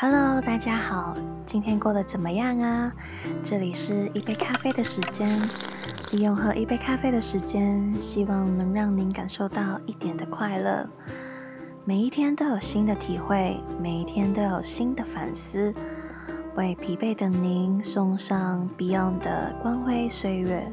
Hello，大家好，今天过得怎么样啊？这里是一杯咖啡的时间，利用喝一杯咖啡的时间，希望能让您感受到一点的快乐。每一天都有新的体会，每一天都有新的反思，为疲惫的您送上 Beyond 的光辉岁月。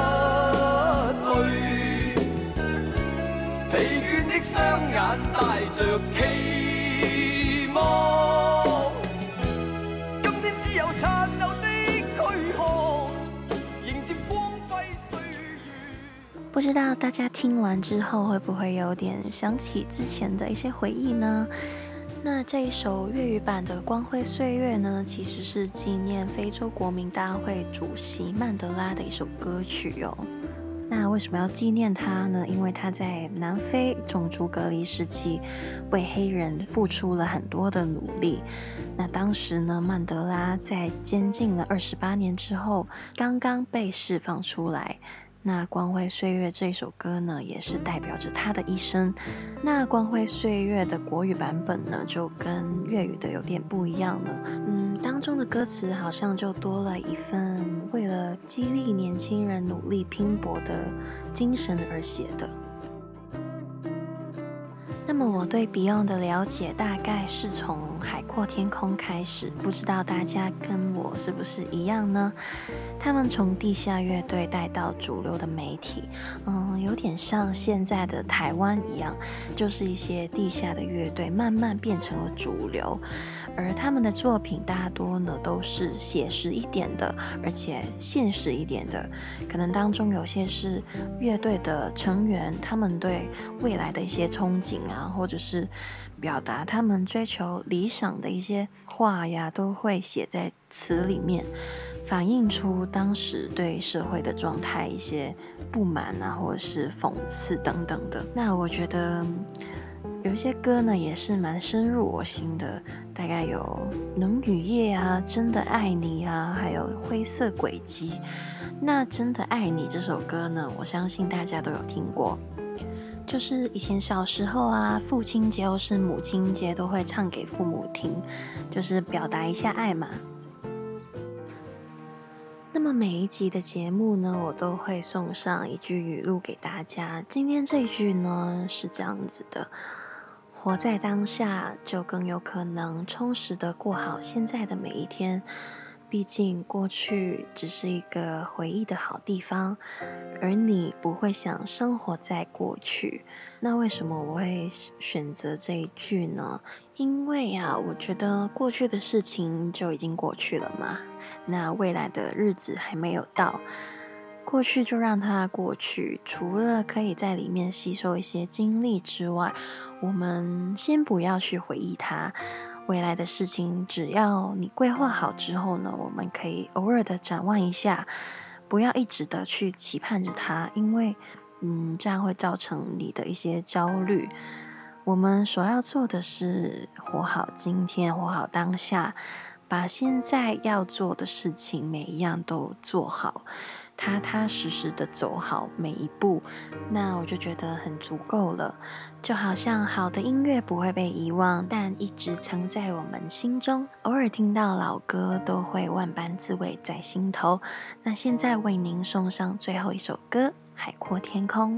双眼带着期望，不知道大家听完之后会不会有点想起之前的一些回忆呢？那这一首粤语版的《光辉岁月》呢，其实是纪念非洲国民大会主席曼德拉的一首歌曲哦。那为什么要纪念他呢？因为他在南非种族隔离时期，为黑人付出了很多的努力。那当时呢，曼德拉在监禁了二十八年之后，刚刚被释放出来。那《光辉岁月》这首歌呢，也是代表着他的一生。那《光辉岁月》的国语版本呢，就跟粤语的有点不一样了。嗯，当中的歌词好像就多了一份激励年轻人努力拼搏的精神而写的。那么我对 Beyond 的了解大概是从《海阔天空》开始，不知道大家跟我是不是一样呢？他们从地下乐队带到主流的媒体，嗯，有点像现在的台湾一样，就是一些地下的乐队慢慢变成了主流。而他们的作品大多呢都是写实一点的，而且现实一点的。可能当中有些是乐队的成员他们对未来的一些憧憬啊，或者是表达他们追求理想的一些话呀，都会写在词里面，反映出当时对社会的状态一些不满啊，或者是讽刺等等的。那我觉得。有一些歌呢，也是蛮深入我心的，大概有《冷雨夜》啊，《真的爱你》啊，还有《灰色轨迹》。那《真的爱你》这首歌呢，我相信大家都有听过，就是以前小时候啊，父亲节或是母亲节都会唱给父母听，就是表达一下爱嘛。那么每一集的节目呢，我都会送上一句语录给大家。今天这一句呢，是这样子的。活在当下，就更有可能充实的过好现在的每一天。毕竟过去只是一个回忆的好地方，而你不会想生活在过去。那为什么我会选择这一句呢？因为啊，我觉得过去的事情就已经过去了嘛。那未来的日子还没有到。过去就让它过去，除了可以在里面吸收一些经历之外，我们先不要去回忆它。未来的事情，只要你规划好之后呢，我们可以偶尔的展望一下，不要一直的去期盼着它，因为，嗯，这样会造成你的一些焦虑。我们所要做的是活好今天，活好当下，把现在要做的事情每一样都做好。踏踏实实的走好每一步，那我就觉得很足够了。就好像好的音乐不会被遗忘，但一直藏在我们心中。偶尔听到老歌，都会万般滋味在心头。那现在为您送上最后一首歌《海阔天空》。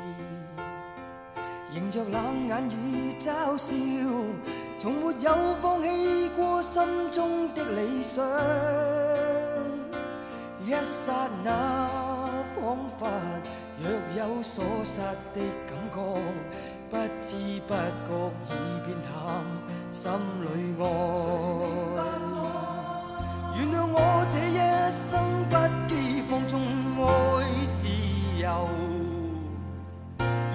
迎着冷眼与嘲笑，从没有放弃过心中的理想。一刹那，仿佛若有所失的感觉，不知不觉已变淡，心里爱。原谅我这一生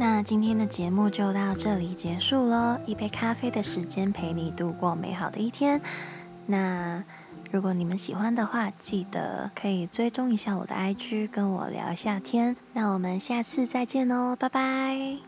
那今天的节目就到这里结束了，一杯咖啡的时间陪你度过美好的一天。那如果你们喜欢的话，记得可以追踪一下我的 IG，跟我聊一下天。那我们下次再见哦，拜拜。